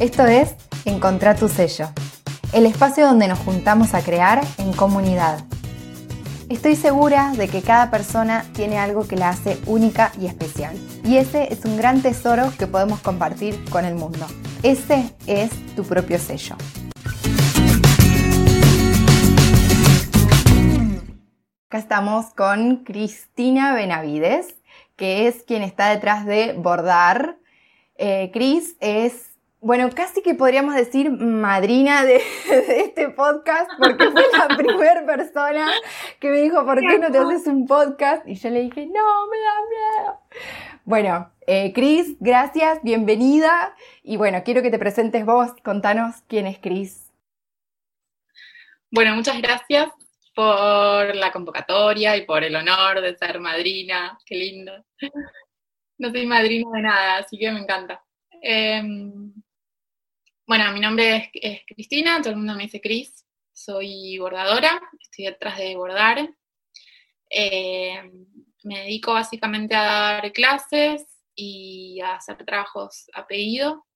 Esto es Encontrar tu sello, el espacio donde nos juntamos a crear en comunidad. Estoy segura de que cada persona tiene algo que la hace única y especial. Y ese es un gran tesoro que podemos compartir con el mundo. Ese es tu propio sello. Acá estamos con Cristina Benavides, que es quien está detrás de Bordar. Eh, Cris es, bueno, casi que podríamos decir madrina de, este podcast, porque fue la primera persona que me dijo, ¿por qué no te haces un podcast? Y yo le dije, no, me da miedo. Bueno, eh, Cris, gracias, bienvenida. Y bueno, quiero que te presentes vos, contanos quién es Cris. Bueno, muchas gracias por la convocatoria y por el honor de ser madrina. Qué lindo. No soy madrina de nada, así que me encanta. Em, bueno, mi nombre es, Cristina, todo el mundo me dice Cris. Soy bordadora, estoy detrás de bordar. Em, me dedico básicamente a dar clases y a hacer trabajos a pedido.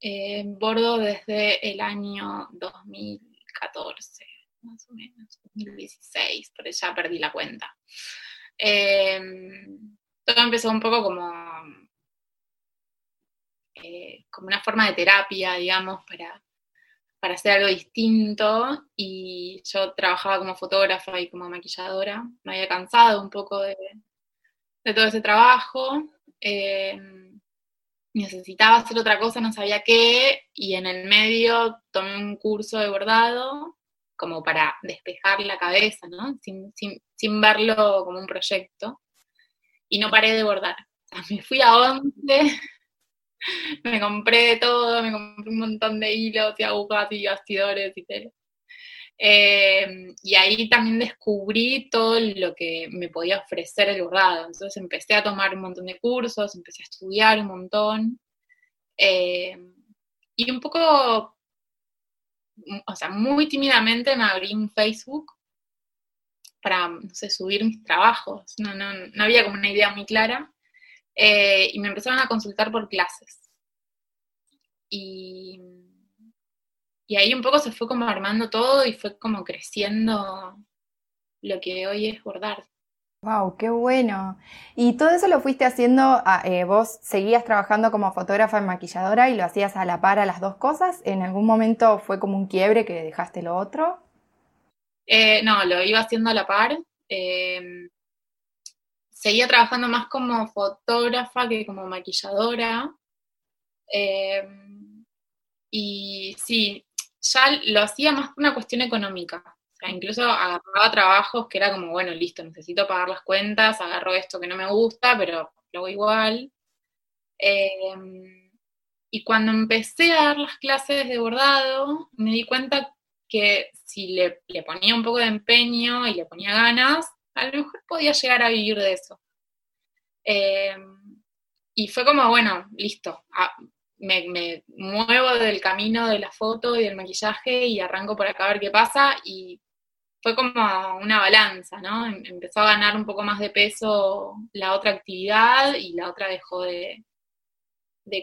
Em, bordo desde el año 2014 más o menos, 2016, pero ya perdí la cuenta. Em, todo empezó un poco como, eh, como una forma de terapia, digamos, para, para hacer algo distinto y yo trabajaba como fotógrafa y como maquilladora, me había cansado un poco de, todo ese trabajo, em, necesitaba hacer otra cosa, no sabía qué, y en el medio tomé un curso de bordado como para despejar la cabeza, ¿no? Sin, verlo como un proyecto. Y no paré de bordar. me fui a 11, me compré todo, me compré un montón de hilos y agujas y bastidores y tela. Eh, y ahí también descubrí todo lo que me podía ofrecer el bordado. Entonces empecé a tomar un montón de cursos, empecé a estudiar un montón. Eh, y un poco o sea, muy tímidamente me abrí un Facebook para, no sé, subir mis trabajos. No, no, no había como una idea muy clara. Eh, y me empezaron a consultar por clases. Y, y ahí un poco se fue como armando todo y fue como creciendo lo que hoy es bordar. Wow, qué bueno. ¿Y todo eso lo fuiste haciendo, ah, eh, vos seguías trabajando como fotógrafa y maquilladora y lo hacías a la par a las dos cosas? ¿En algún momento fue como un quiebre que dejaste lo otro? Eh, no, lo iba haciendo a la par. Em, seguía trabajando más como fotógrafa que como maquilladora. Em, y sí, ya lo hacía más por una cuestión económica incluso agarraba trabajos que era como, bueno, listo, necesito pagar las cuentas, agarro esto que no me gusta, pero lo hago igual. Em, y cuando empecé a dar las clases de bordado, me di cuenta que si le, ponía un poco de empeño y le ponía ganas, a lo mejor podía llegar a vivir de eso. Em, y fue como, bueno, listo, me, me, muevo del camino de la foto y del maquillaje y arranco por acá a ver qué pasa y fue como una balanza, ¿no? Em, empezó a ganar un poco más de peso la otra actividad y la otra dejó de,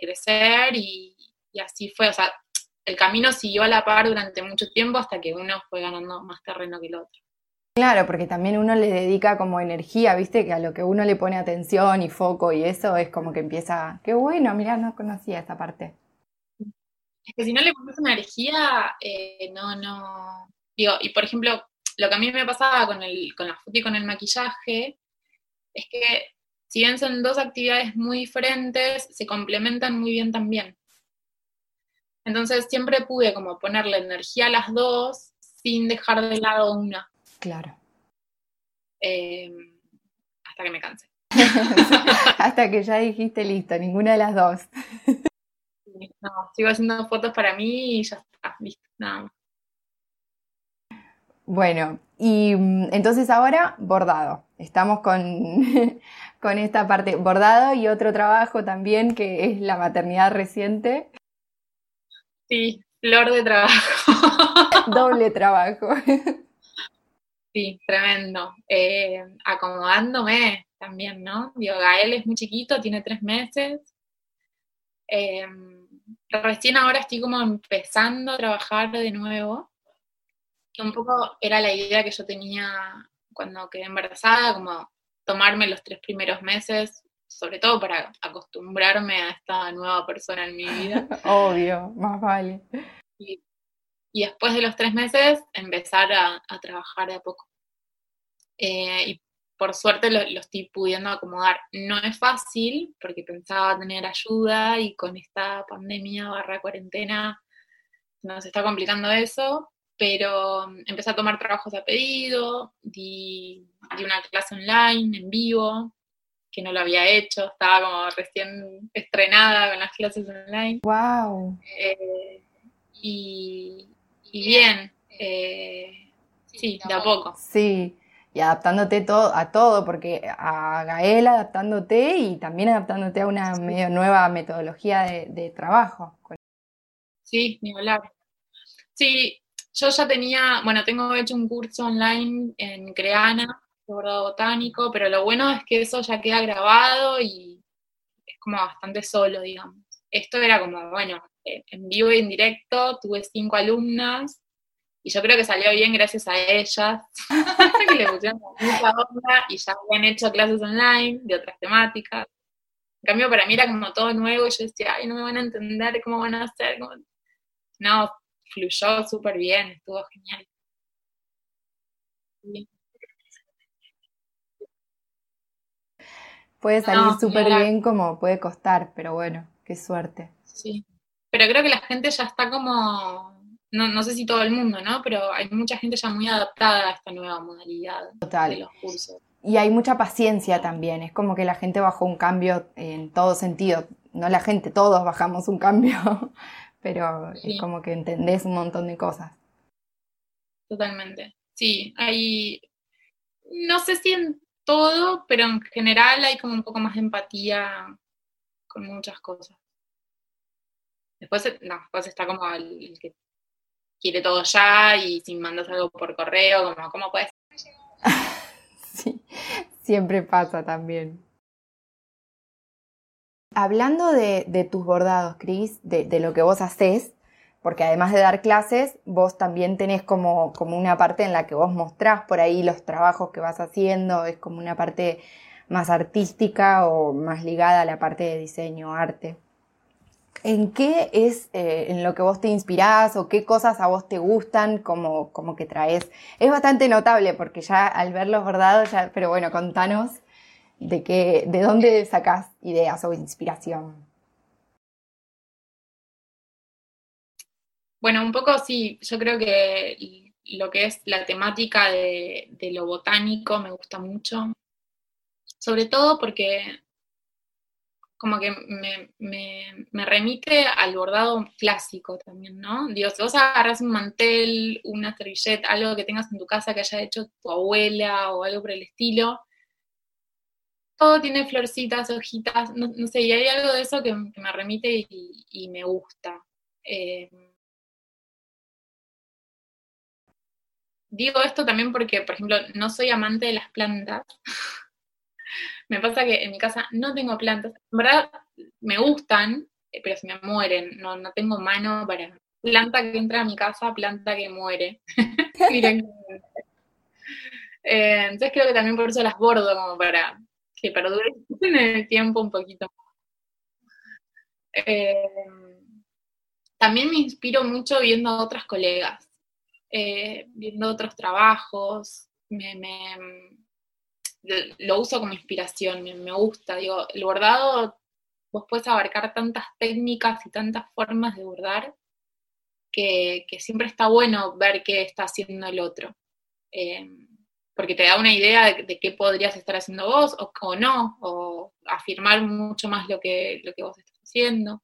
crecer y, así fue, o sea, el camino siguió a la par durante mucho tiempo hasta que uno fue ganando más terreno que el otro. Claro, porque también uno le dedica como energía, viste, que a lo que uno le pone atención y foco y eso es como que empieza, qué bueno, mira, no conocía esa parte. Es que si no le pones energía, eh, no, no, digo, y por ejemplo, lo que a mí me pasaba con, el, con la foto y con el maquillaje es que si bien son dos actividades muy diferentes, se complementan muy bien también. Entonces siempre pude como ponerle energía a las dos sin dejar de lado una. Claro. Em, hasta que me canse. hasta que ya dijiste listo, ninguna de las dos. no, sigo haciendo fotos para mí y ya está, listo, nada más. Bueno, y mm, entonces ahora bordado. Estamos con, con esta parte bordado y otro trabajo también que es la maternidad reciente. Sí, flor de trabajo. Doble trabajo. Sí, tremendo. Eh, acomodándome también, ¿no? Digo, Gael es muy chiquito, tiene tres meses. Eh, recién ahora estoy como empezando a trabajar de nuevo. Que un poco era la idea que yo tenía cuando quedé embarazada, como tomarme los tres primeros meses, sobre todo para acostumbrarme a esta nueva persona en mi vida. Obvio, más vale. Y, después de los tres meses empezar a, trabajar de a poco. Eh, y por suerte lo, estoy pudiendo acomodar. No es fácil porque pensaba tener ayuda y con esta pandemia barra cuarentena nos está complicando eso, pero mm, empecé a tomar trabajos a pedido, di, una clase online en vivo, que no lo había hecho, estaba como recién estrenada con las clases online. ¡Wow! Eh, y, bien, eh, sí, de a poco. Sí, y adaptándote todo, a todo, porque a Gael adaptándote y también adaptándote a una nueva metodología de, trabajo. Sí, ni hablar. Sí, yo ya tenía, bueno, tengo hecho un curso online en Creana, de bordado botánico, pero lo bueno es que eso ya queda grabado y es como bastante solo, digamos. Esto era como, bueno, en vivo y en directo, tuve cinco alumnas, y yo creo que salió bien gracias a ellas, que le pusieron mucha onda y ya habían hecho clases online de otras temáticas. En cambio, para mí era como todo nuevo y yo decía, ay, no me van a entender cómo van a hacer. No, fluyó súper bien, estuvo genial. Puede salir súper bien como puede costar, pero bueno, qué suerte. Sí, pero creo que la gente ya está como no, no sé si todo el mundo, ¿no? Pero hay mucha gente ya muy adaptada a esta nueva modalidad de los cursos. Y hay mucha paciencia también, es como que la gente bajó un cambio en todo sentido, no la gente, todos bajamos un cambio, pero es como que entendés un montón de cosas. Totalmente, sí, hay, no sé si en todo, pero en general hay como un poco más de empatía con muchas cosas. Después, no, después está como el que quiere todo ya y si mandas algo por correo, como, ¿cómo puedes? sí, siempre pasa también. Hablando de, tus bordados, Cris, de, lo que vos haces, porque además de dar clases, vos también tenés como, como una parte en la que vos mostrás por ahí los trabajos que vas haciendo, es como una parte más artística o más ligada a la parte de diseño, arte. ¿En qué es eh, en lo que vos te inspirás o qué cosas a vos te gustan como, como que traes? Es bastante notable porque ya al ver los bordados, ya, pero bueno, contanos de, qué, de dónde sacás ideas o inspiración. Bueno, un poco sí, yo creo que lo que es la temática de, de lo botánico me gusta mucho, sobre todo porque como que me, remite al bordado clásico también, ¿no? Dios, si vos agarras un mantel, una servilleta, algo que tengas en tu casa que haya hecho tu abuela o algo por el estilo, todo tiene florcitas, hojitas, no, sé, y hay algo de eso que, me remite y, me gusta. Eh, digo esto también porque, por ejemplo, no soy amante de las plantas. Me pasa que en mi casa no tengo plantas. En verdad me gustan, eh, pero se me mueren. No, no tengo mano para. Planta que entra a mi casa, planta que muere. Eh, entonces creo que también por eso las bordo, como para que perduren en el tiempo un poquito. Eh, también me inspiro mucho viendo a otras colegas, viendo otros trabajos, me, lo uso como inspiración, me, gusta. Digo, el bordado, vos puedes abarcar tantas técnicas y tantas formas de bordar que, siempre está bueno ver qué está haciendo el otro. Eh, porque te da una idea de, qué podrías estar haciendo vos o, no, o afirmar mucho más lo que, lo que vos estás haciendo.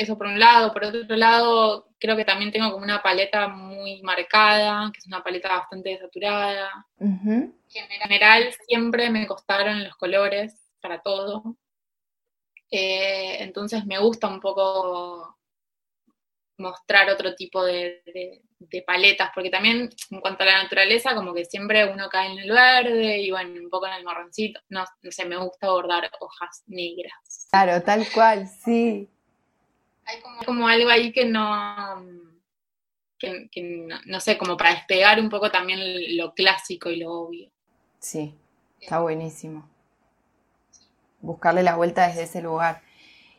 Eso por un lado. Por otro lado, creo que también tengo como una paleta muy marcada, que es una paleta bastante saturada. En general, siempre me costaron los colores para todo. Eh, entonces me gusta un poco mostrar otro tipo de, paletas, porque también en cuanto a la naturaleza, como que siempre uno cae en el verde y bueno, un poco en el marroncito. No, no sé, me gusta bordar hojas negras. Claro, tal cual, sí. Hay como, algo ahí que no, que, no, sé, como para despegar un poco también lo clásico y lo obvio. Sí, está buenísimo. Buscarle la vuelta desde ese lugar.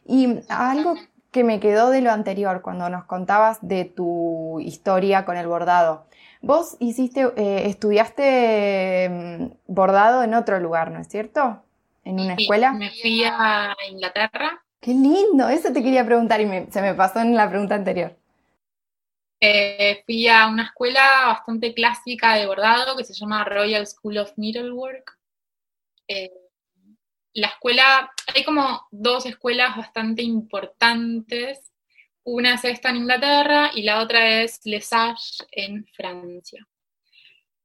Y algo que me quedó de lo anterior, cuando nos contabas de tu historia con el bordado. Vos hiciste, eh, estudiaste mm, bordado en otro lugar, ¿no es cierto? ¿En una escuela? Me fui a Inglaterra. Qué lindo, eso te quería preguntar y se me pasó en la pregunta anterior. Eh, fui a una escuela bastante clásica de bordado que se llama Royal School of Needlework. Eh, la escuela, hay como dos escuelas bastante importantes. Una es esta en Inglaterra y la otra es Lesage en Francia.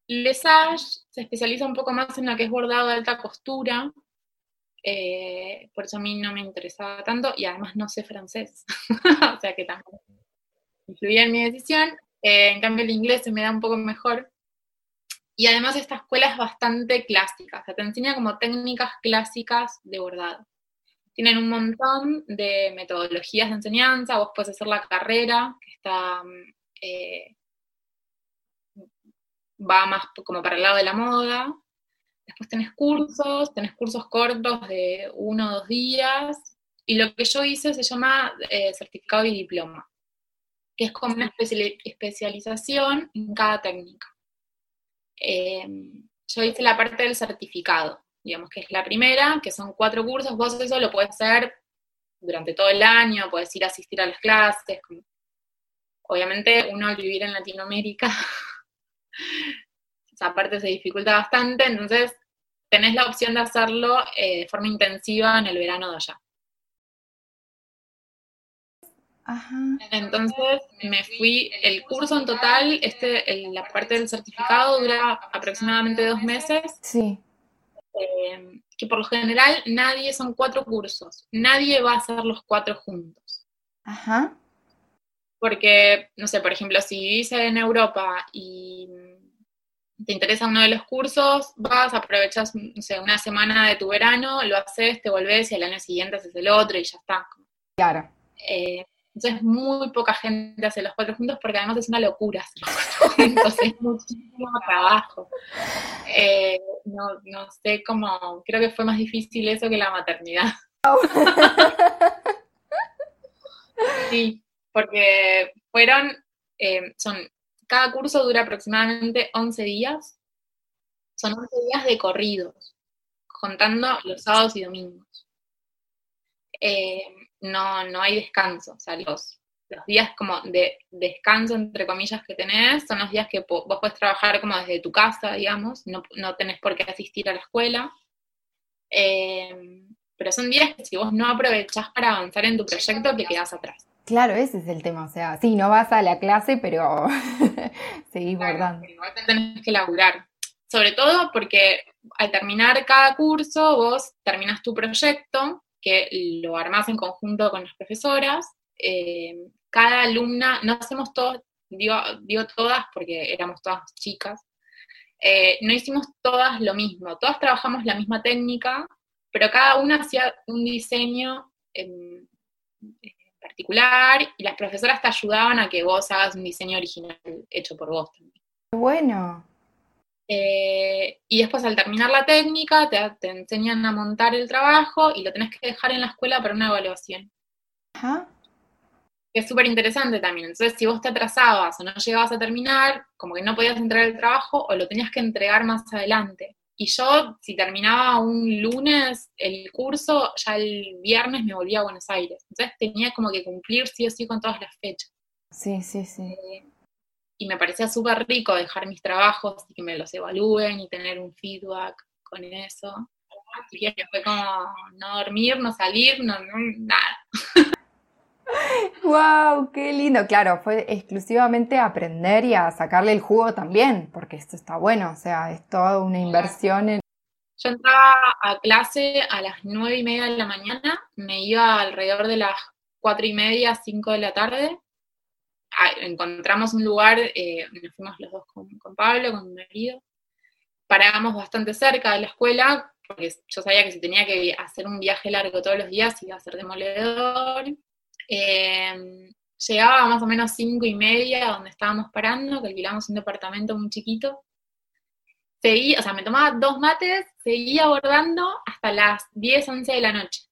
Lesage se especializa un poco más en lo que es bordado de alta costura, eh, por eso a mí no me interesaba tanto y además no sé francés, o sea que tampoco influía en mi decisión. Eh, en cambio el inglés se me da un poco mejor y además esta escuela es bastante clásica, o sea, te enseña como técnicas clásicas de bordado. Tienen un montón de metodologías de enseñanza, vos puedes hacer la carrera, que está, eh, va más como para el lado de la moda. Después tenés cursos, tenés cursos cortos de uno o dos días. Y lo que yo hice se llama eh, certificado y diploma, que es como una especialización en cada técnica. Em, yo hice la parte del certificado, digamos que es la primera, que son cuatro cursos, vos eso lo puedes hacer durante todo el año, puedes ir a asistir a las clases. Obviamente uno al vivir en Latinoamérica, esa parte se dificulta bastante, entonces tenés la opción de hacerlo eh, de forma intensiva en el verano de allá. Entonces me fui, el curso en total, este, la parte del certificado dura aproximadamente dos meses. Sí. Eh, que por lo general nadie, son cuatro cursos, nadie va a hacer los cuatro juntos. Ajá. Porque, no sé, por ejemplo, si vivís en Europa y te interesa uno de los cursos, vas, aprovechas, no sé, una semana de tu verano, lo haces, te volvés y al año siguiente haces el otro y ya está. Claro. Eh, entonces muy poca gente hace los cuatro juntos porque además es una locura hacer los cuatro juntos, es muchísimo trabajo. Eh, no, no sé cómo, creo que fue más difícil eso que la maternidad. sí, porque fueron, eh, son, cada curso dura aproximadamente 11 días, son 11 días de corridos, contando los sábados y domingos. Eh, no, no hay descanso. O sea, los, días como de descanso, entre comillas, que tenés, son los días que vos podés trabajar como desde tu casa, digamos, no, no tenés por qué asistir a la escuela. Eh, pero son días que si vos no aprovechás para avanzar en tu proyecto, te quedás atrás. Claro, ese es el tema, o sea, sí, no vas a la clase, pero seguís bordando. Igual tenés que laburar. Sobre todo porque al terminar cada curso, vos terminás tu proyecto que lo armás en conjunto con las profesoras. Eh, cada alumna, no hacemos todos, digo, todas porque éramos todas chicas, eh, no hicimos todas lo mismo, todas trabajamos la misma técnica, pero cada una hacía un diseño en, particular y las profesoras te ayudaban a que vos hagas un diseño original hecho por vos también. Bueno. Eh, y después al terminar la técnica te, enseñan a montar el trabajo y lo tenés que dejar en la escuela para una evaluación. Ajá. es súper interesante también. Entonces, si vos te atrasabas o no llegabas a terminar, como que no podías entregar el trabajo o lo tenías que entregar más adelante. Y yo, si terminaba un lunes el curso, ya el viernes me volvía a Buenos Aires. Entonces tenía como que cumplir sí o sí con todas las fechas. Sí, sí, sí. Eh, y me parecía súper rico dejar mis trabajos y que me los evalúen y tener un feedback con eso. Así que fue como no dormir, no salir, no, nada. ¡Wow! ¡Qué lindo! Claro, fue exclusivamente aprender y a sacarle el jugo también, porque esto está bueno, o sea, es toda una inversión en... Yo entraba a clase a las nueve y media de la mañana, me iba alrededor de las cuatro y media, cinco de la tarde, encontramos un lugar, eh, nos fuimos los dos con, Pablo, con mi marido, parábamos bastante cerca de la escuela, porque yo sabía que si tenía que hacer un viaje largo todos los días iba a ser demoledor. Eh, llegaba más o menos cinco y media donde estábamos parando, que alquilamos un departamento muy chiquito. Seguía, o sea, me tomaba dos mates, seguía bordando hasta las 10, 11 de la noche.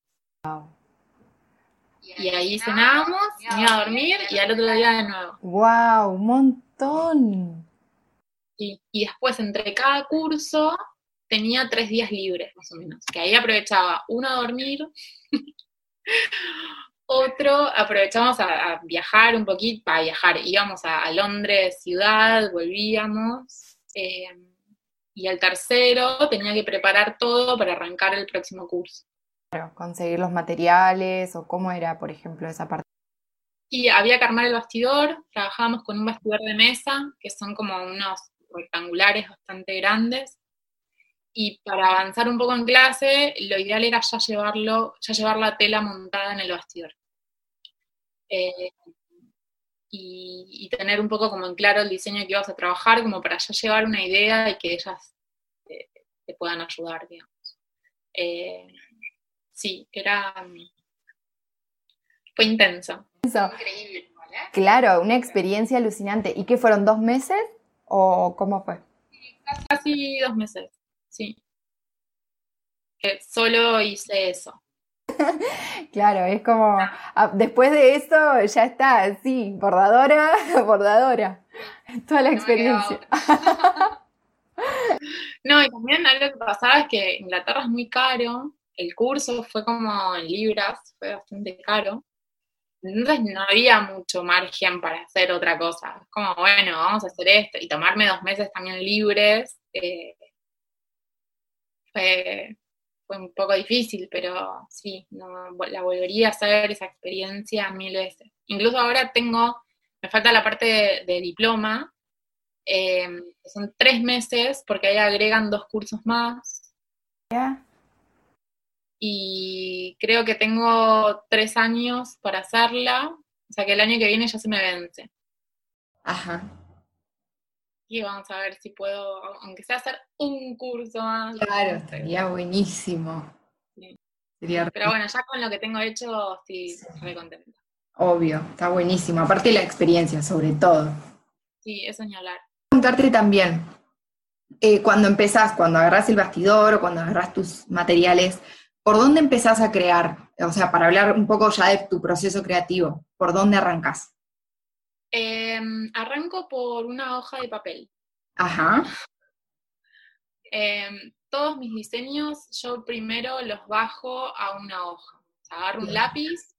Y ahí cenábamos, me iba a dormir y al otro día de nuevo. ¡Wow! Un montón. Y, y después, entre cada curso, tenía tres días libres, más o menos. Que ahí aprovechaba uno a dormir, otro aprovechamos a, viajar un poquito, para viajar. Íbamos a, Londres, ciudad, volvíamos. Eh, y el tercero tenía que preparar todo para arrancar el próximo curso conseguir los materiales o cómo era, por ejemplo, esa parte. Y había que armar el bastidor, trabajábamos con un bastidor de mesa, que son como unos rectangulares bastante grandes, y para avanzar un poco en clase, lo ideal era ya llevarlo, ya llevar la tela montada en el bastidor. Eh, y, tener un poco como en claro el diseño que ibas a trabajar, como para ya llevar una idea y que ellas eh, te puedan ayudar, digamos. Eh, sí, era... Fue intenso. Increíble, Claro, una experiencia alucinante. ¿Y qué fueron dos meses o cómo fue? Casi dos meses, sí. solo hice eso. claro, es como, ah, después de eso ya está, sí, bordadora, bordadora. Toda la experiencia. no, y también algo que pasaba es que Inglaterra es muy caro el curso fue como en libras, fue bastante caro. Entonces no había mucho margen para hacer otra cosa. Como, bueno, vamos a hacer esto y tomarme dos meses también libres. Eh, fue, un poco difícil, pero sí, no, la volvería a hacer esa experiencia mil veces. Incluso ahora tengo, me falta la parte de, diploma, eh, son tres meses porque ahí agregan dos cursos más y creo que tengo tres años para hacerla, o sea que el año que viene ya se me vence. Ajá. Y vamos a ver si puedo, aunque sea hacer un curso más. Claro, estaría buenísimo. Pero bueno, ya con lo que tengo hecho estoy muy contenta. Obvio, está buenísimo. Aparte la experiencia, sobre todo. Sí, eso ni hablar. Contarte también, eh, cuando empezás, cuando agarras el bastidor o cuando agarras tus materiales, ¿por dónde empezás a crear? O sea, para hablar un poco ya de tu proceso creativo, ¿por dónde arrancas? Em, arranco por una hoja de papel. Ajá. Em, todos mis diseños yo primero los bajo a una hoja. O sea, agarro un lápiz,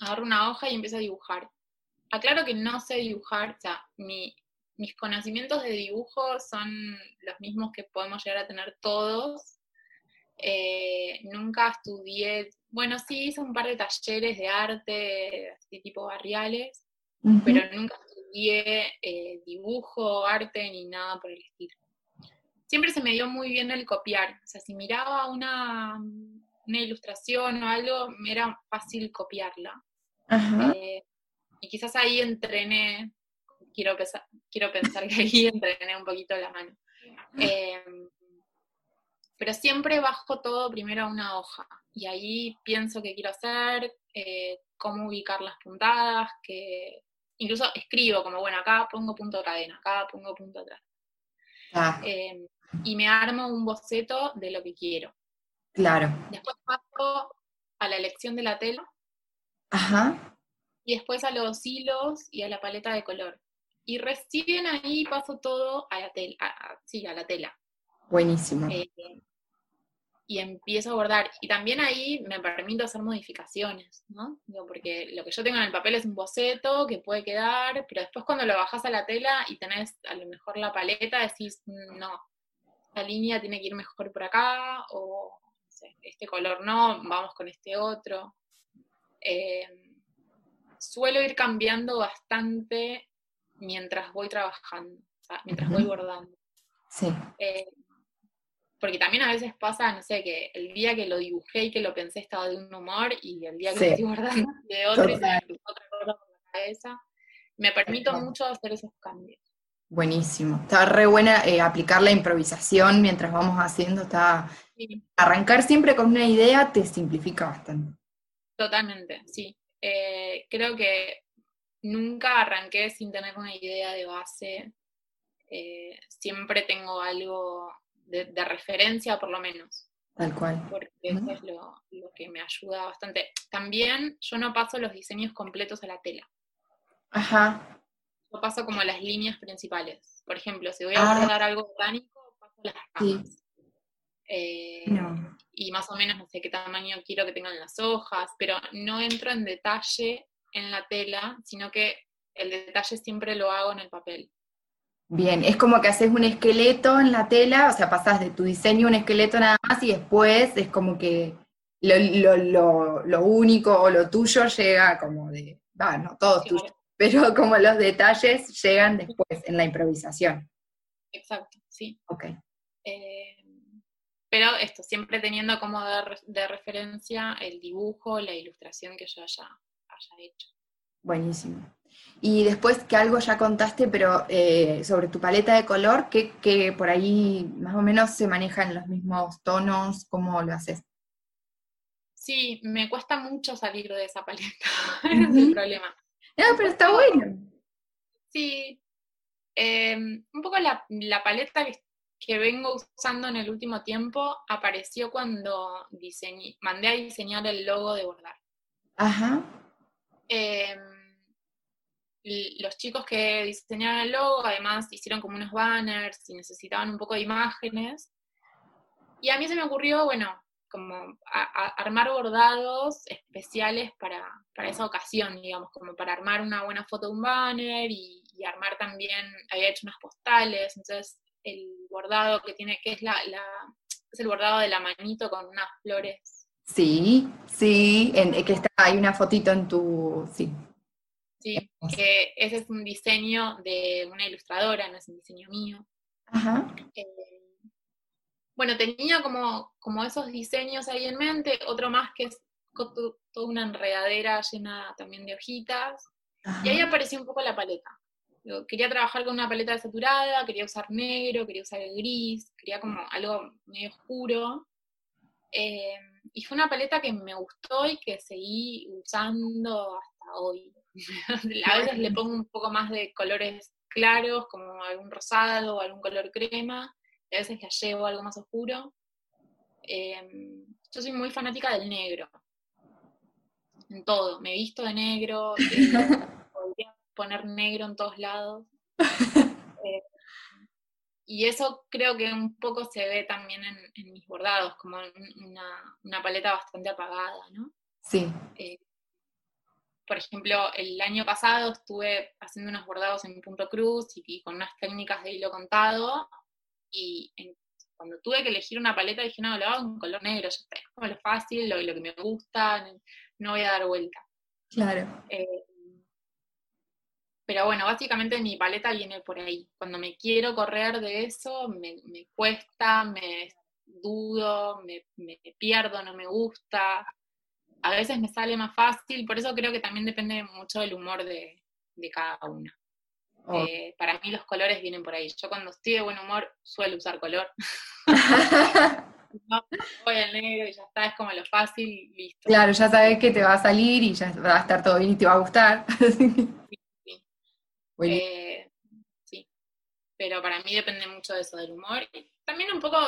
agarro una hoja y empiezo a dibujar. Aclaro que no sé dibujar, o sea, mis conocimientos de dibujo son los mismos que podemos llegar a tener todos, eh, nunca estudié, bueno, sí hice un par de talleres de arte, así tipo barriales, pero nunca estudié eh, dibujo, arte ni nada por el estilo. Siempre se me dio muy bien el copiar, o sea, si miraba una, una ilustración o algo, me era fácil copiarla. Eh, y quizás ahí entrené, quiero, quiero pensar que ahí entrené un poquito la mano pero siempre bajo todo primero a una hoja y ahí pienso qué quiero hacer, eh, cómo ubicar las puntadas, que incluso escribo como, bueno, acá pongo punto de cadena, acá pongo punto atrás. Ah. Em, y me armo un boceto de lo que quiero. Claro. Después paso a la elección de la tela. Ajá. Y después a los hilos y a la paleta de color. Y recién ahí paso todo a la tela. sí, a la tela. Buenísimo. Eh, y empiezo a bordar. Y también ahí me permito hacer modificaciones, ¿no? porque lo que yo tengo en el papel es un boceto que puede quedar, pero después cuando lo bajas a la tela y tenés a lo mejor la paleta, decís, no, la línea tiene que ir mejor por acá, o este color no, vamos con este otro. Eh, suelo ir cambiando bastante mientras voy trabajando, mientras voy bordando. Sí. Eh, porque también a veces pasa, no sé, que el día que lo dibujé y que lo pensé estaba de un humor y el día que lo estoy guardando de otro y se me otra cosa por la cabeza. me permito mucho hacer esos cambios. Buenísimo. Está re buena eh, aplicar la improvisación mientras vamos haciendo. Está... Arrancar siempre con una idea te simplifica bastante. Totalmente, sí. Eh, creo que nunca arranqué sin tener una idea de base. Eh, siempre tengo algo de, referencia, por lo menos. Tal cual. Porque eso es lo, lo, que me ayuda bastante. También yo no paso los diseños completos a la tela. Ajá. Yo paso como las líneas principales. Por ejemplo, si voy a ah. bordar algo botánico, paso las ramas. Eh, y más o menos no sé qué tamaño quiero que tengan las hojas, pero no entro en detalle en la tela, sino que el detalle siempre lo hago en el papel. Bien, es como que haces un esqueleto en la tela, o sea, pasas de tu diseño un esqueleto nada más y después es como que lo, único o lo tuyo llega como de, va, no todo tuyo, pero como los detalles llegan después en la improvisación. Exacto, sí. Ok. Eh, pero esto, siempre teniendo como de, referencia el dibujo, la ilustración que yo haya, hecho. Buenísimo. Y después que algo ya contaste, pero eh, sobre tu paleta de color, que, por ahí más o menos se manejan los mismos tonos, ¿cómo lo haces? Sí, me cuesta mucho salir de esa paleta, ese es el problema. No, pero está bueno. Sí, eh, un poco la, la paleta que que vengo usando en el último tiempo apareció cuando diseñé, mandé a diseñar el logo de Bordar. Ajá. Em, los chicos que diseñaron el logo además hicieron como unos banners y necesitaban un poco de imágenes. Y a mí se me ocurrió, bueno, como armar bordados especiales para, esa ocasión, digamos, como para armar una buena foto de un banner y, y armar también, había hecho unas postales, entonces el bordado que tiene, que es la, es el bordado de la manito con unas flores. Sí, sí, en, que está, hay una fotito en tu, sí. Sí, que ese es un diseño de una ilustradora, no es un diseño mío. Ajá. Eh, bueno, tenía como, como esos diseños ahí en mente, otro más que es toda una enredadera llena también de hojitas. Y ahí apareció un poco la paleta quería trabajar con una paleta saturada, quería usar negro, quería usar el gris, quería como algo medio oscuro. Eh, y fue una paleta que me gustó y que seguí usando hasta hoy. a veces le pongo un poco más de colores claros, como algún rosado o algún color crema, y a veces la llevo algo más oscuro. Eh, yo soy muy fanática del negro. En todo, me visto de negro. poner negro en todos lados. Eh, y eso creo que un poco se ve también en, mis bordados, como una, paleta bastante apagada, ¿no? Sí. Eh, por ejemplo, el año pasado estuve haciendo unos bordados en punto cruz y, con unas técnicas de hilo contado, y cuando tuve que elegir una paleta dije, no, lo hago en color negro, es como lo fácil, lo, lo que me gusta, no voy a dar vuelta. Claro. Eh, pero bueno, básicamente mi paleta viene por ahí. Cuando me quiero correr de eso, me, cuesta, me dudo, me, pierdo, no me gusta. A veces me sale más fácil, por eso creo que también depende mucho del humor de, cada una. Oh. Eh, para mí los colores vienen por ahí. Yo cuando estoy de buen humor suelo usar color. no, voy al negro y ya está, es como lo fácil, listo. Claro, ya sabes que te va a salir y ya va a estar todo bien y te va a gustar. Eh, sí, pero para mí depende mucho de eso, del humor. Y también un poco,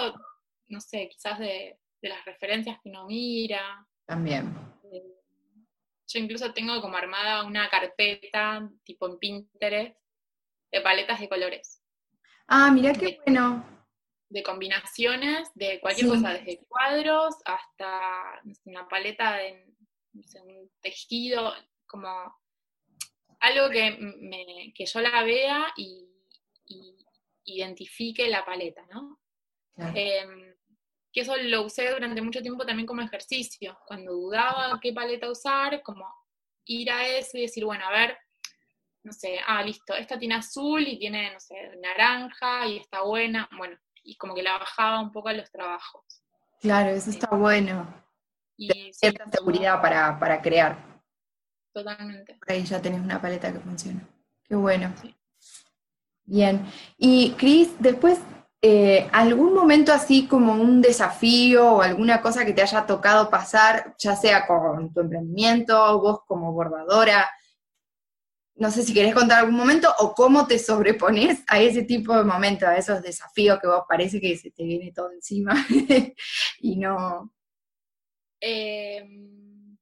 no sé, quizás de, las referencias que uno mira. También. Yo incluso tengo como armada una carpeta tipo en Pinterest de paletas de colores. Ah, mira qué bueno. De combinaciones de cualquier cosa, desde cuadros hasta una paleta de un tejido, como algo que, me, que yo la vea y, identifique la paleta, ¿no? Em, que eso lo usé durante mucho tiempo también como ejercicio. Cuando dudaba qué paleta usar, como ir a eso y decir, bueno, a ver, no sé, ah, listo, esta tiene azul y tiene, no sé, naranja y está buena. Bueno, y como que la bajaba un poco a los trabajos. Claro, eso está bueno. Y cierta seguridad para, para crear. Totalmente. ahí ya tenés una paleta que funciona. Qué bueno. Bien. Y Cris, después, eh, ¿algún momento así como un desafío o alguna cosa que te haya tocado pasar, ya sea con tu emprendimiento, vos como bordadora? No sé si querés contar algún momento o cómo te sobrepones a ese tipo de momentos, a esos desafíos que vos parece que se te viene todo encima y no. Em,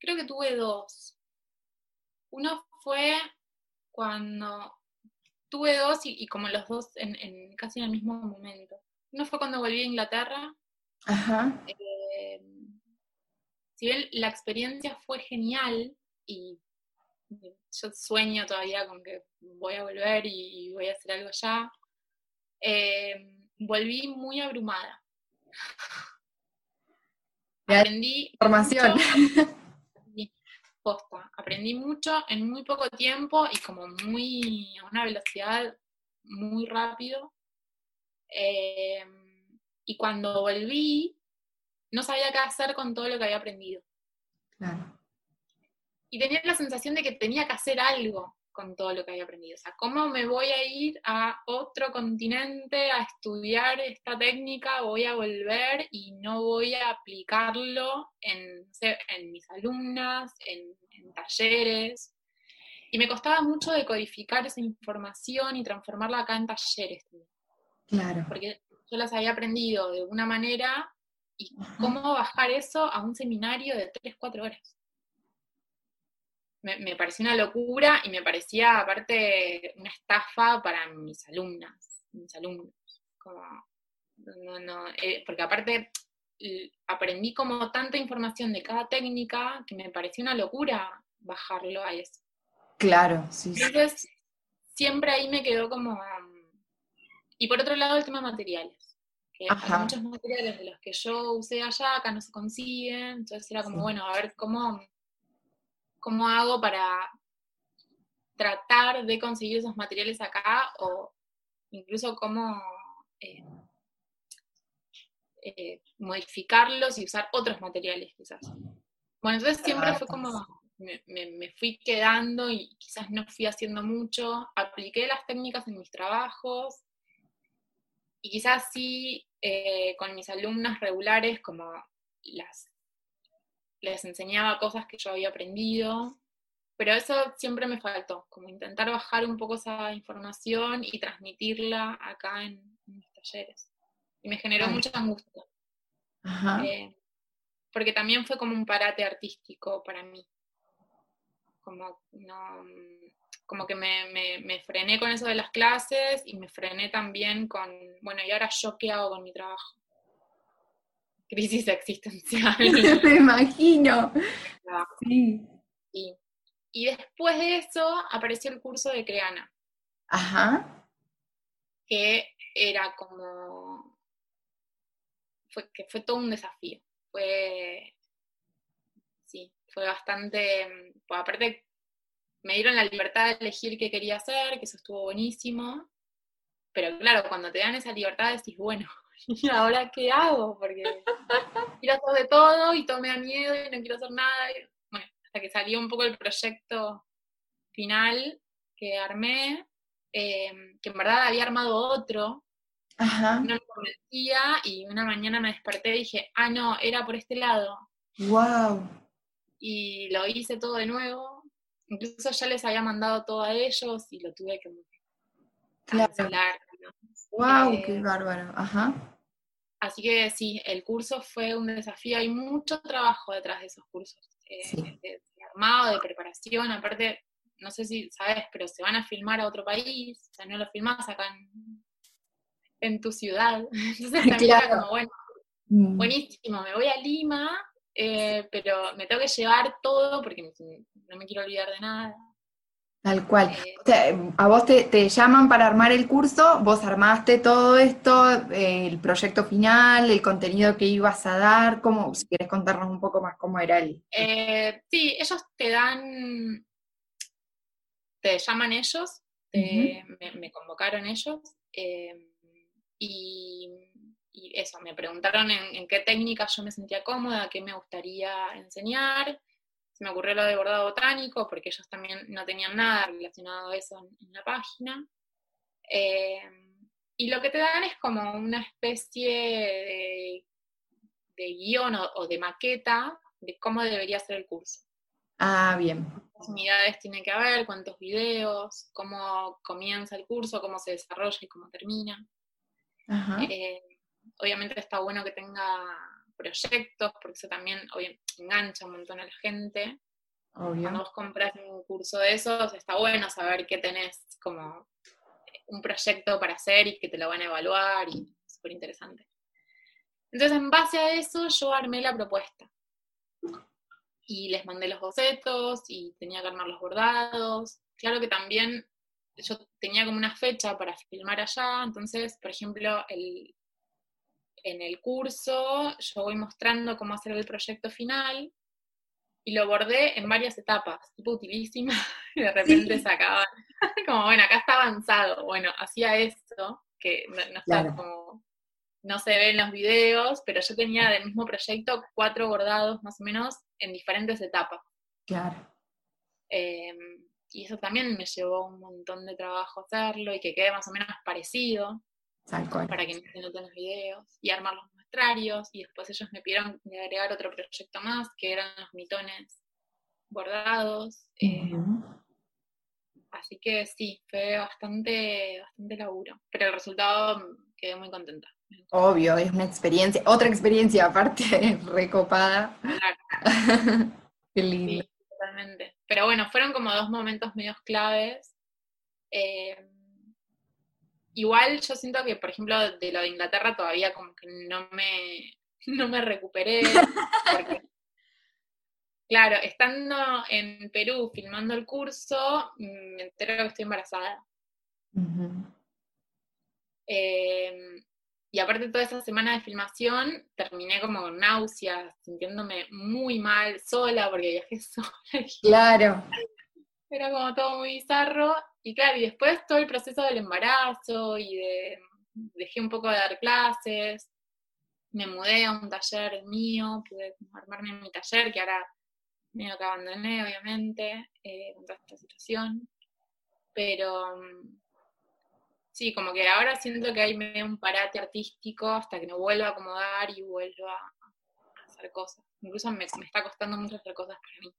creo que tuve dos. Uno fue cuando tuve dos y, como los dos en, casi en el mismo momento. Uno fue cuando volví a Inglaterra. Ajá. Eh, si bien la experiencia fue genial y yo sueño todavía con que voy a volver y, voy a hacer algo ya, eh, volví muy abrumada. Aprendí. Formación. posta. Aprendí mucho en muy poco tiempo y como muy a una velocidad muy rápido. Eh, y cuando volví, no sabía qué hacer con todo lo que había aprendido. Y tenía la sensación de que tenía que hacer algo con todo lo que había aprendido. O sea, ¿cómo me voy a ir a otro continente a estudiar esta técnica? Voy a volver y no voy a aplicarlo en, en mis alumnas, en, talleres. Y me costaba mucho decodificar esa información y transformarla acá en talleres. Claro. Porque yo las había aprendido de una manera y cómo bajar eso a un seminario de 3, 4 horas me, me parecía una locura y me parecía aparte una estafa para mis alumnas, mis alumnos. Eh, porque aparte aprendí como tanta información de cada técnica que me parecía una locura bajarlo a eso. Claro, sí. Entonces, siempre ahí me quedó como... Um, y por otro lado, el tema de materiales. Que hay muchos materiales de los que yo usé allá, acá no se consiguen. Entonces era como, bueno, a ver cómo ¿Cómo hago para tratar de conseguir esos materiales acá o incluso cómo eh, eh, modificarlos y usar otros materiales quizás? Bueno, entonces siempre fue como, me, fui quedando y quizás no fui haciendo mucho, apliqué las técnicas en mis trabajos y quizás sí eh, con mis alumnas regulares como las les enseñaba cosas que yo había aprendido, pero eso siempre me faltó, como intentar bajar un poco esa información y transmitirla acá en, mis talleres. Y me generó mucha angustia. Eh, porque también fue como un parate artístico para mí. Como, como que me, me, frené con eso de las clases y me frené también con, bueno, ¿y ahora yo qué hago con mi trabajo? Crisis existencial. Me imagino. Sí. Y, después de eso apareció el curso de Creana. Ajá. Que era como. Fue, que fue todo un desafío. Fue. Sí, fue bastante. Pues aparte, me dieron la libertad de elegir qué quería hacer, que eso estuvo buenísimo. Pero claro, cuando te dan esa libertad decís, bueno, ¿y ahora qué hago? Porque quiero hacer de todo y todo me da miedo y no quiero hacer nada. bueno, hasta que salió un poco el proyecto final que armé, em, que en verdad había armado otro, no me convencía y una mañana me desperté y dije, ah, no, era por este lado. ¡Wow! Y lo hice todo de nuevo. Incluso ya les había mandado todo a ellos y lo tuve que cancelar. ¡Wow! ¡Qué eh, bárbaro! Ajá. Así que sí, el curso fue un desafío. Hay mucho trabajo detrás de esos cursos. Eh, de, armado, de preparación. Aparte, no sé si sabes, pero se van a filmar a otro país. O sea, no lo filmas acá en, tu ciudad. Entonces también como, bueno, mm. buenísimo, me voy a Lima, eh, pero me tengo que llevar todo porque no me quiero olvidar de nada. Tal cual. Eh, a vos te, llaman para armar el curso, vos armaste todo esto, eh, el proyecto final, el contenido que ibas a dar, ¿cómo, si quieres contarnos un poco más cómo era el... Eh, sí, ellos te dan, te llaman ellos, me, convocaron ellos, y, eso, me preguntaron en, en, qué técnica yo me sentía cómoda, qué me gustaría enseñar, se me ocurrió lo de bordado botánico, porque ellos también no tenían nada relacionado a eso en, la página. Eh, y lo que te dan es como una especie de, guion o, de maqueta de cómo debería ser el curso. Ah, bien. ¿Cuántas unidades tiene que haber? ¿Cuántos videos? ¿Cómo comienza el curso? ¿Cómo se desarrolla y cómo termina? Eh, obviamente está bueno que tenga proyectos, porque eso también engancha un montón a la gente. Cuando vos compras un curso de esos, está bueno saber que tenés como un proyecto para hacer y que te lo van a evaluar y súper interesante. Entonces, en base a eso, yo armé la propuesta. Y les mandé los bocetos y tenía que armar los bordados. Claro que también yo tenía como una fecha para filmar allá, entonces, por ejemplo, el, en el curso yo voy mostrando cómo hacer el proyecto final y lo bordé en varias etapas, tipo utilísima, y de repente sacaba, como bueno, acá está avanzado, bueno, hacía esto, que no, como, no se ve en los videos, pero yo tenía del mismo proyecto cuatro bordados más o menos en diferentes etapas. Claro. Em, y eso también me llevó un montón de trabajo hacerlo y que quede más o menos parecido. Para que no se noten los videos y armar los muestrarios. Y después ellos me pidieron agregar otro proyecto más, que eran los mitones bordados. Eh, así que sí, fue bastante, bastante laburo. Pero el resultado mm, quedé muy contenta. Obvio, es una experiencia, otra experiencia aparte, recopada. Claro. Qué lindo. Sí, totalmente. Pero bueno, fueron como dos momentos medios claves. Eh, Igual yo siento que, por ejemplo, de lo de Inglaterra todavía como que no me, no me recuperé. Porque, claro, estando en Perú filmando el curso, mm, me entero que estoy embarazada. Em, y aparte toda esa semana de filmación, terminé como con náuseas, sintiéndome muy mal, sola, porque viajé sola. Claro. Era como todo muy bizarro. Y claro, y después todo el proceso del embarazo y de, dejé un poco de dar clases, me mudé a un taller mío, pude armarme en mi taller, que ahora medio que abandoné, obviamente, eh, con toda esta situación. Pero sí, como que ahora siento que hay medio un parate artístico hasta que me vuelva a acomodar y vuelva a hacer cosas. Incluso me, me está costando mucho hacer cosas para mí.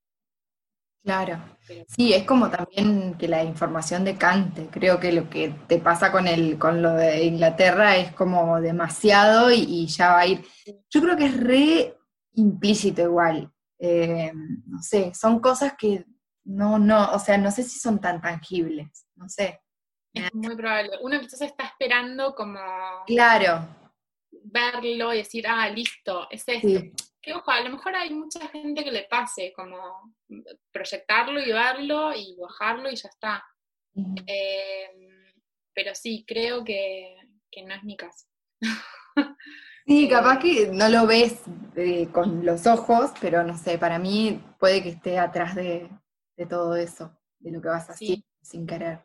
Claro. Sí, es como también que la información decante. Creo que lo que te pasa con el, con lo de Inglaterra es como demasiado y, ya va a ir. Yo creo que es re implícito igual. Eh, no sé, son cosas que no, no, o sea, no sé si son tan tangibles, no sé. Es muy probable. Uno quizás está esperando como. Claro. Verlo y decir, ah, listo, es esto que ojo, a lo mejor hay mucha gente que le pase como proyectarlo y verlo y bajarlo y ya está. Em, pero sí, creo que, no es mi caso. Sí, capaz que no lo ves eh, con los ojos, pero no sé, para mí puede que esté atrás de, todo eso, de lo que vas a hacer sin querer.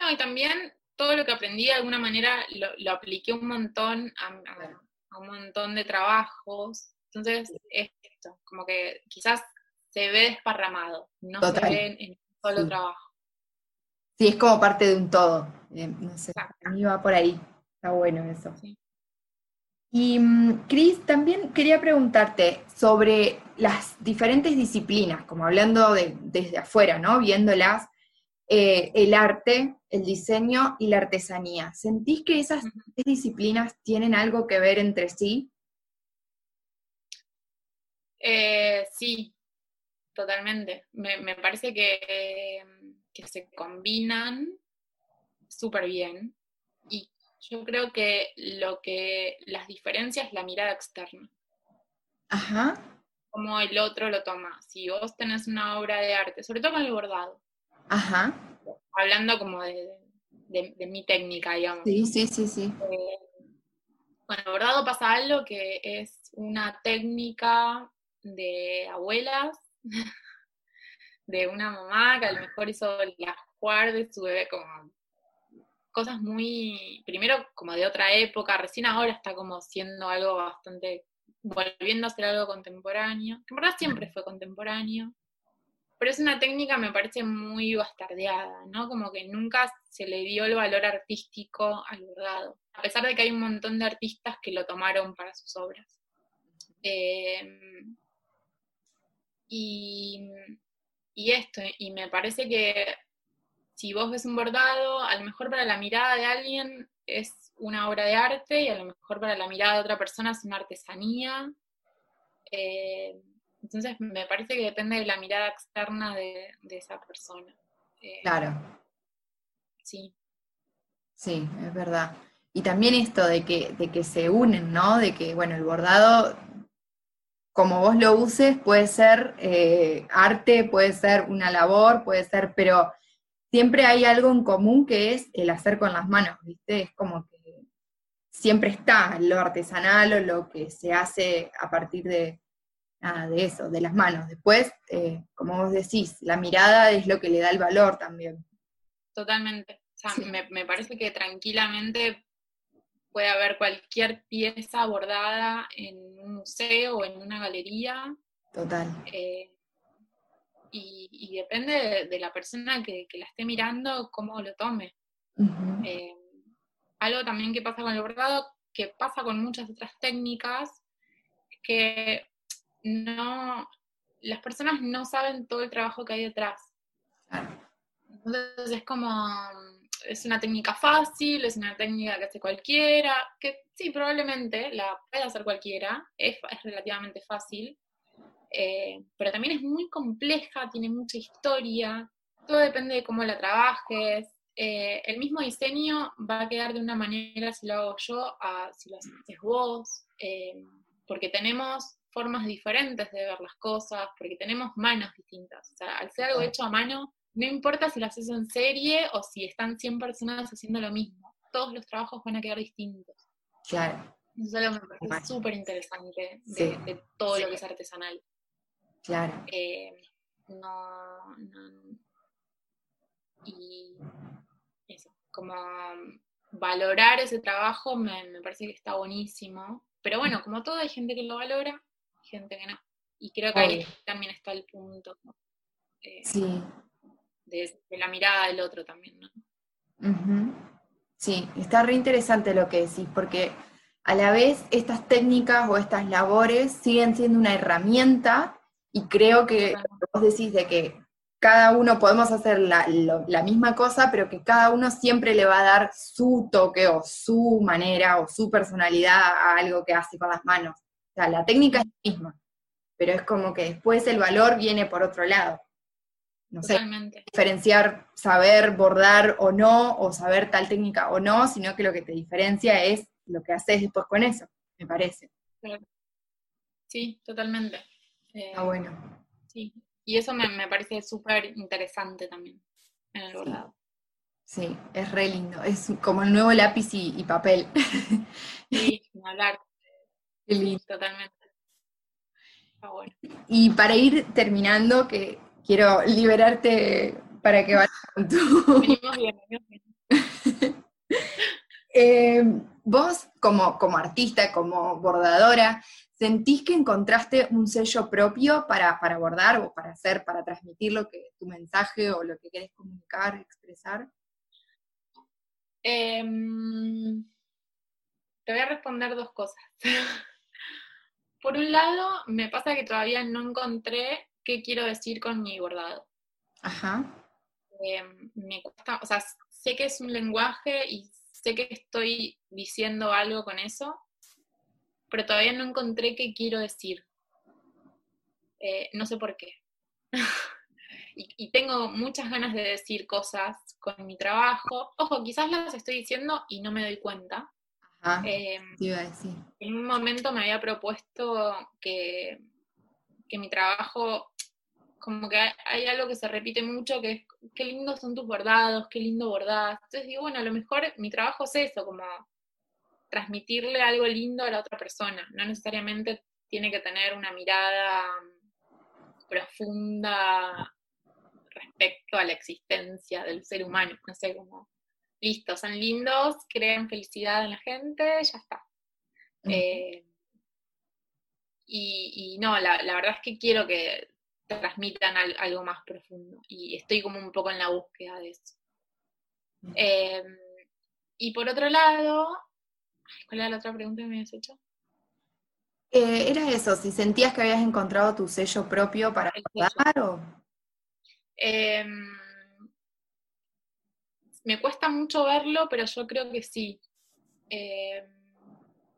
No, y también todo lo que aprendí de alguna manera lo, apliqué un montón a, un montón de trabajos entonces, esto, como que quizás se ve desparramado, no se ve en, un solo trabajo. Sí, es como parte de un todo. Eh, no sé, a mí va por ahí. Está bueno eso. Y mm, Cris, también quería preguntarte sobre las diferentes disciplinas, como hablando de, desde afuera, ¿no? Viéndolas, eh, el arte, el diseño y la artesanía. ¿Sentís que esas disciplinas tienen algo que ver entre sí? Eh, sí, totalmente. Me, parece que, se combinan súper bien. Y yo creo que lo que las diferencias es la mirada externa. Ajá. Como el otro lo toma. Si vos tenés una obra de arte, sobre todo con el bordado. Ajá. Hablando como de, mi técnica, digamos. Sí, sí, sí, sí. Eh, bueno, bordado pasa algo que es una técnica de abuelas, de una mamá que a lo mejor hizo las guardas de su bebé, como cosas muy, primero como de otra época, recién ahora está como siendo algo bastante volviendo a hacer algo contemporáneo, que en verdad siempre fue contemporáneo, pero es una técnica, me parece, muy bastardeada, ¿no? Como que nunca se le dio el valor artístico al bordado, a pesar de que hay un montón de artistas que lo tomaron para sus obras. Em, y, esto, y me parece que si vos ves un bordado, a lo mejor para la mirada de alguien es una obra de arte y a lo mejor para la mirada de otra persona es una artesanía. Eh, entonces me parece que depende de la mirada externa de, esa persona. Eh, claro. Sí. Sí, es verdad. Y también esto de que, de que se unen, ¿no? De que, bueno, el bordado, como vos lo uses, puede ser eh, arte, puede ser una labor, puede ser, pero siempre hay algo en común que es el hacer con las manos, ¿viste? Es como que siempre está lo artesanal o lo que se hace a partir de, de eso, de las manos. Después, eh, como vos decís, la mirada es lo que le da el valor también. Totalmente. O sea, me, parece que tranquilamente puede haber cualquier pieza bordada en un museo o en una galería. Total. Eh, y, depende de, la persona que, la esté mirando, cómo lo tome. Eh, algo también que pasa con el bordado, que pasa con muchas otras técnicas, que no, las personas no saben todo el trabajo que hay detrás. Entonces es como, es una técnica fácil, es una técnica que hace cualquiera, que sí, probablemente la puede hacer cualquiera, es, relativamente fácil, eh, pero también es muy compleja, tiene mucha historia, todo depende de cómo la trabajes. Eh, el mismo diseño va a quedar de una manera si lo hago yo a si lo haces vos, eh, porque tenemos formas diferentes de ver las cosas, porque tenemos manos distintas. O sea, al ser algo hecho a mano, no importa si lo haces en serie o si están 100 personas haciendo lo mismo, todos los trabajos van a quedar distintos. Claro. Eso es me parece súper interesante de, todo lo que es artesanal. Claro. Eh, no, no, y eso, como valorar ese trabajo me, me parece que está buenísimo. Pero bueno, como todo hay gente que lo valora gente que no. Y creo que ahí también está el punto eh, sí. de, la mirada del otro también, ¿no? Sí, está re interesante lo que decís, porque a la vez estas técnicas o estas labores siguen siendo una herramienta y creo que vos decís de que cada uno podemos hacer la, la, misma cosa, pero que cada uno siempre le va a dar su toque o su manera o su personalidad a algo que hace con las manos. O sea, la técnica es la misma, pero es como que después el valor viene por otro lado. No sé, diferenciar, saber bordar o no, o saber tal técnica o no, sino que lo que te diferencia es lo que haces después con eso, me parece. Sí, totalmente. Eh, bueno. Sí, y eso me, parece súper interesante también en el bordado. Sí, es re lindo, es como el nuevo lápiz y, papel. Sí, hablar. Totalmente. Y para ir terminando, que quiero liberarte para que vayas con tu... Eh, vos, como, como artista, como bordadora, ¿sentís que encontraste un sello propio para, para bordar o para hacer, para transmitir lo que, tu mensaje o lo que querés comunicar, expresar? Em, te voy a responder dos cosas. Por un lado, me pasa que todavía no encontré qué quiero decir con mi bordado. Ajá. Em, me cuesta, o sea, sé que es un lenguaje y sé que estoy diciendo algo con eso, pero todavía no encontré qué quiero decir. Eh, no sé por qué. y, tengo muchas ganas de decir cosas con mi trabajo. Ojo, quizás las estoy diciendo y no me doy cuenta. Eh, en un momento me había propuesto que, que mi trabajo, como que hay, algo que se repite mucho, que es, qué lindos son tus bordados, qué lindo bordás. Entonces digo, bueno, a lo mejor mi trabajo es eso, como transmitirle algo lindo a la otra persona. No necesariamente tiene que tener una mirada profunda respecto a la existencia del ser humano. No sé, cómo listo, son lindos, crean felicidad en la gente, ya está. Eh, y, no, la, verdad es que quiero que transmitan algo más profundo y estoy como un poco en la búsqueda de eso. Em, y por otro lado, ¿cuál era la otra pregunta que me habías hecho? Eh, era eso, si sentías que habías encontrado tu sello propio para bordar o... Me cuesta mucho verlo, pero yo creo que sí. Em,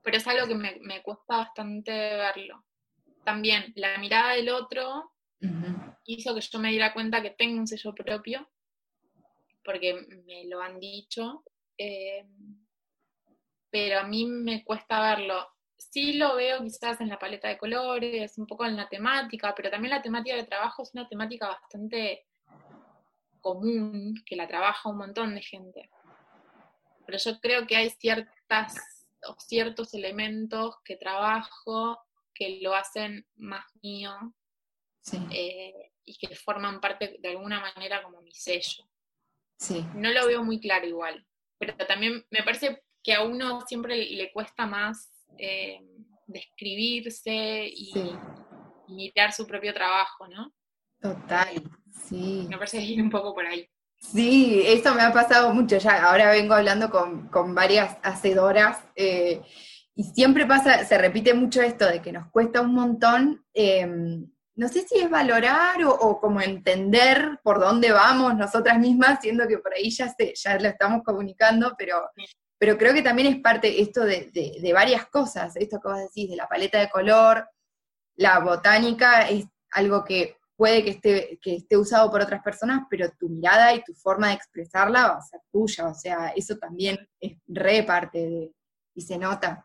pero es algo que me, cuesta bastante verlo. También la mirada del otro hizo que yo me diera cuenta que tengo un sello propio, porque me lo han dicho, em, pero a mí me cuesta verlo sí lo veo quizás en la paleta de colores, un poco en la temática, pero también la temática de trabajo es una temática bastante común, que la trabaja un montón de gente. Pero yo creo que hay ciertas o ciertos elementos que trabajo que lo hacen más mío eh, y que forman parte de alguna manera como mi sello. Sí. No lo veo muy claro igual, pero también me parece que a uno siempre le cuesta más eh, describirse y, mirar su propio trabajo, ¿no? Total, sí. Me parece ir un poco por ahí. Sí, eso me ha pasado mucho ya. Ahora vengo hablando con, varias hacedoras eh, y siempre pasa, se repite mucho esto de que nos cuesta un montón. Em, no sé si es valorar o, como entender por dónde vamos nosotras mismas, siendo que por ahí ya, se, ya lo estamos comunicando, pero pero creo que también es parte esto de, varias cosas, esto que vos decís, de la paleta de color, la botánica es algo que puede que esté, que esté usado por otras personas, pero tu mirada y tu forma de expresarla va a ser tuya, o sea, eso también es re parte de, y se nota.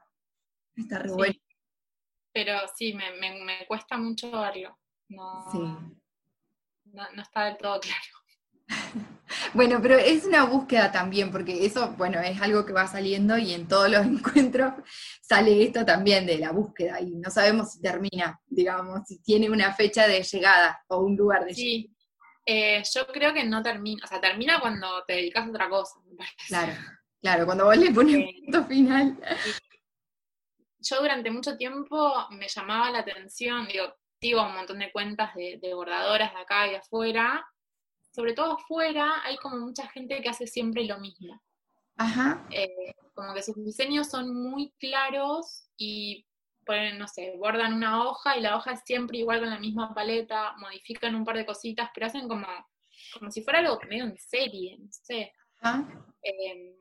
Está re bueno. Pero sí, me, me, cuesta mucho verlo. No, no, no está del todo claro. Bueno, pero es una búsqueda también, porque eso, bueno, es algo que va saliendo y en todos los encuentros sale esto también de la búsqueda y no sabemos si termina, digamos, si tiene una fecha de llegada o un lugar de llegada. Sí, eh, yo creo que no termina, o sea, termina cuando te dedicas a otra cosa. Claro, claro, cuando vos le pones un eh, punto final. Yo durante mucho tiempo me llamaba la atención, digo, sigo un montón de cuentas de, de bordadoras de acá y de afuera, sobre todo afuera, hay como mucha gente que hace siempre lo mismo. Ajá. Eh, como que sus diseños son muy claros y ponen, no sé, bordan una hoja y la hoja es siempre igual con la misma paleta, modifican un par de cositas, pero hacen como, como si fuera algo medio en serie, no sé. Em,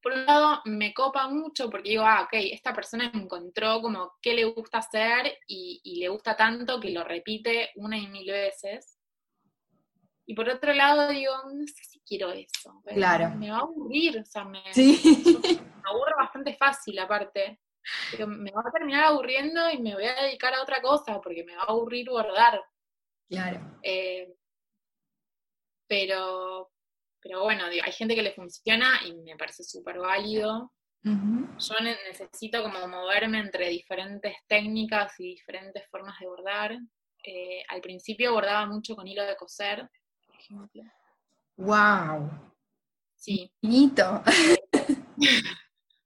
por un lado, me copa mucho porque digo, ah, ok, esta persona encontró como qué le gusta hacer y, y le gusta tanto que lo repite una y mil veces. Y por otro lado digo, no sé si quiero eso. Claro. Me va a aburrir, o sea, me, aburro bastante fácil aparte. Pero me va a terminar aburriendo y me voy a dedicar a otra cosa porque me va a aburrir bordar. Claro. Eh, pero, pero bueno, hay gente que le funciona y me parece súper válido. Yo necesito como moverme entre diferentes técnicas y diferentes formas de bordar. Eh, al principio bordaba mucho con hilo de coser, ¡Wow! Sí. Finito.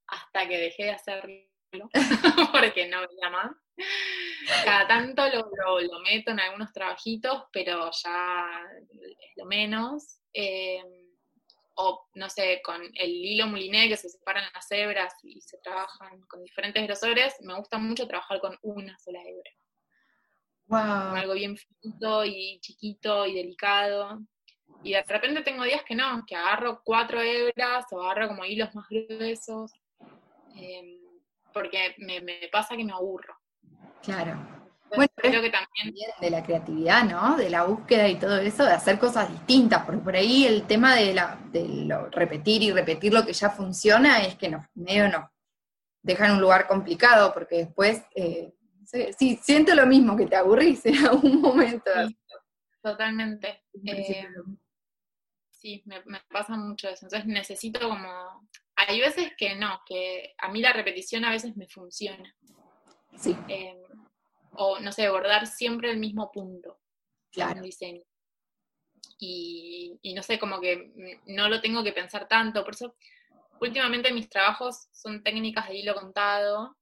Hasta que dejé de hacerlo, porque no veía más. Cada tanto lo, meto en algunos trabajitos, pero ya es lo menos. Em, o, no sé, con el hilo muliné que se separan las hebras y se trabajan con diferentes grosores, me gusta mucho trabajar con una sola hebra. Wow. Algo bien finito y chiquito y delicado. Y de repente tengo días que no, que agarro cuatro hebras o agarro como hilos más gruesos, em, porque me, pasa que me aburro. Claro. bueno, creo que también de la creatividad, ¿no? De la búsqueda y todo eso, de hacer cosas distintas, porque por ahí el tema de, la, lo, repetir y repetir lo que ya funciona es que nos medio nos deja en un lugar complicado, porque después, eh, sí, siento lo mismo, que te aburrís en algún momento. totalmente sí, me, pasa mucho eso. Entonces necesito como... Hay veces que no, que a mí la repetición a veces me funciona. Sí. Em, o, no sé, bordar siempre el mismo punto. Claro. En diseño. Y, y, no sé, como que no lo tengo que pensar tanto. Por eso, últimamente mis trabajos son técnicas de hilo contado.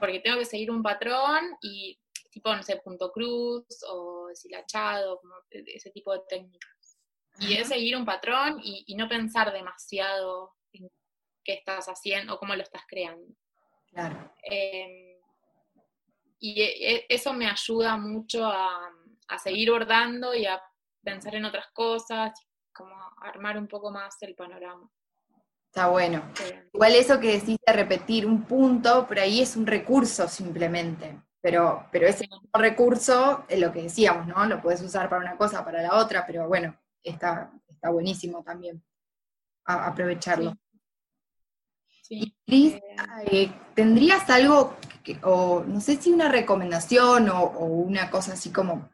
Porque tengo que seguir un patrón y tipo, no sé, punto cruz o deshilachado, como e, ese tipo de técnicas. Y es seguir un patrón y, no pensar demasiado en qué estás haciendo o cómo lo estás creando. Claro. Em, y e, e, eso me ayuda mucho a, a, seguir bordando y a pensar en otras cosas, como armar un poco más el panorama. Está bueno. Igual eso que decís de repetir un punto, pero ahí es un recurso simplemente. Pero, pero ese recurso es lo que decíamos, ¿no? Lo puedes usar para una cosa, para la otra, pero bueno, está, está buenísimo también aprovecharlo. Sí. Cris, eh, eh, ¿tendrías algo, o no sé si una recomendación o, o, una cosa así como,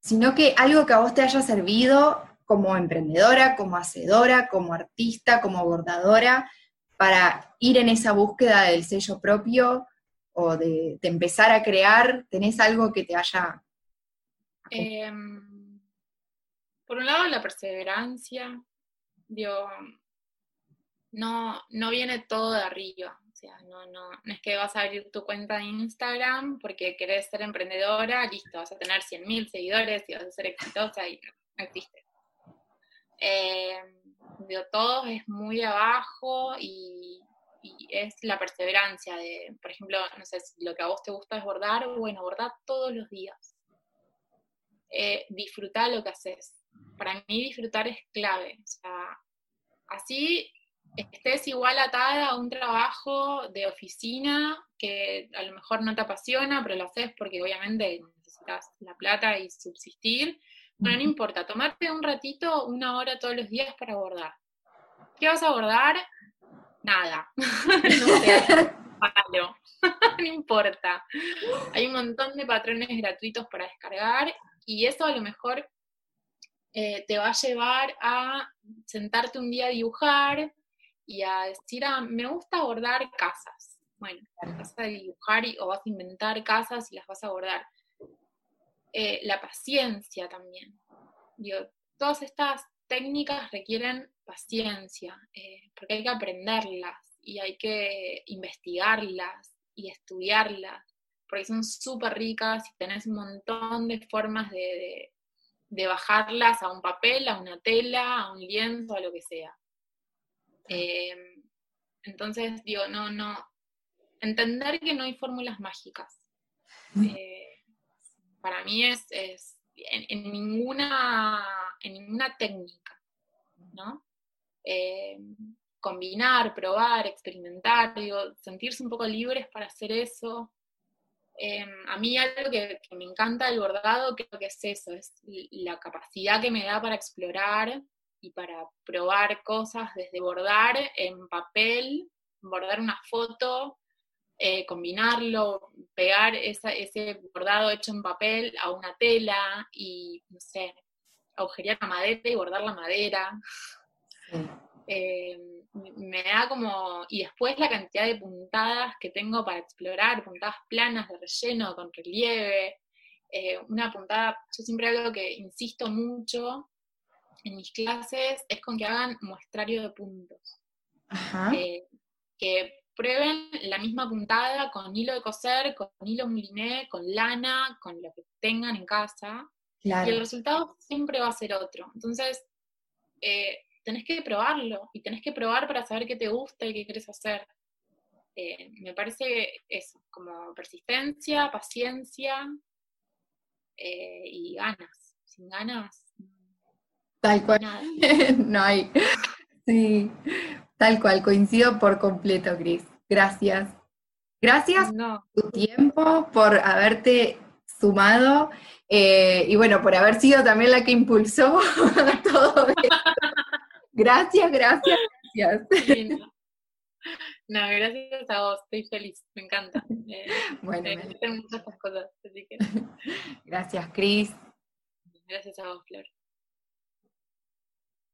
sino que algo que a vos te haya servido como emprendedora, como hacedora, como artista, como bordadora, para ir en esa búsqueda del sello propio o de, empezar a crear? ¿Tenés algo que te haya... Em, por un lado, la perseverancia. Digo, no, no viene todo de arriba. O sea, no, no, no es que vas a abrir tu cuenta de Instagram porque querés ser emprendedora, listo, vas a tener 100.000 seguidores y vas a ser exitosa y no existe. Eh, todo es muy abajo y, es la perseverancia de, por ejemplo, no sé, si lo que a vos te gusta es bordar, bueno, bordar todos los días. Eh, disfrutar lo que haces. Para mí disfrutar es clave. O sea, así estés igual atada a un trabajo de oficina que a lo mejor no te apasiona, pero lo haces porque obviamente necesitas la plata y subsistir. Bueno, no importa, tomarte un ratito, una hora todos los días para abordar. ¿Qué vas a abordar? Nada. no sé, no importa. Hay un montón de patrones gratuitos para descargar y eso a lo mejor eh, te va a llevar a sentarte un día a dibujar y a decir, ah, me gusta abordar casas. Bueno, vas a dibujar o vas a inventar casas y las vas a abordar. Eh, la paciencia también. todas estas técnicas requieren paciencia, eh, porque hay que aprenderlas y hay que investigarlas y estudiarlas, porque son súper ricas y tenés un montón de formas de, bajarlas a un papel, a una tela, a un lienzo, a lo que sea. Eh, entonces, digo, no, no, entender que no hay fórmulas mágicas para mí es, en, ninguna, en ninguna técnica, ¿no? Eh, combinar, probar, experimentar, digo, sentirse un poco libres para hacer eso. Eh, a mí algo que, me encanta del bordado creo que es eso, es la capacidad que me da para explorar y para probar cosas desde bordar en papel, bordar una foto, eh, combinarlo, pegar ese bordado hecho en papel a una tela y, no sé, agujerear la madera y bordar la madera. Eh, me da como, y después la cantidad de puntadas que tengo para explorar, puntadas planas de relleno, con relieve, eh, una puntada, yo siempre algo que insisto mucho en mis clases es con que hagan muestrario de puntos. que prueben la misma puntada con hilo de coser, con hilo mouliné, con lana, con lo que tengan en casa. Y el resultado siempre va a ser otro. Entonces, eh, tenés que probarlo y tenés que probar para saber qué te gusta y qué quieres hacer. Eh, me parece eso, como persistencia, paciencia eh, y ganas. Sin ganas. Tal cual. no hay. Sí. Tal cual, coincido por completo, Cris. Gracias. Gracias por tu tiempo, por haberte sumado eh, y bueno, por haber sido también la que impulsó todo esto. Gracias, gracias, gracias. no. gracias a vos, estoy feliz, me encanta. Eh, bueno, me muchas cosas, así que... Gracias, Cris. Gracias a vos, Flor.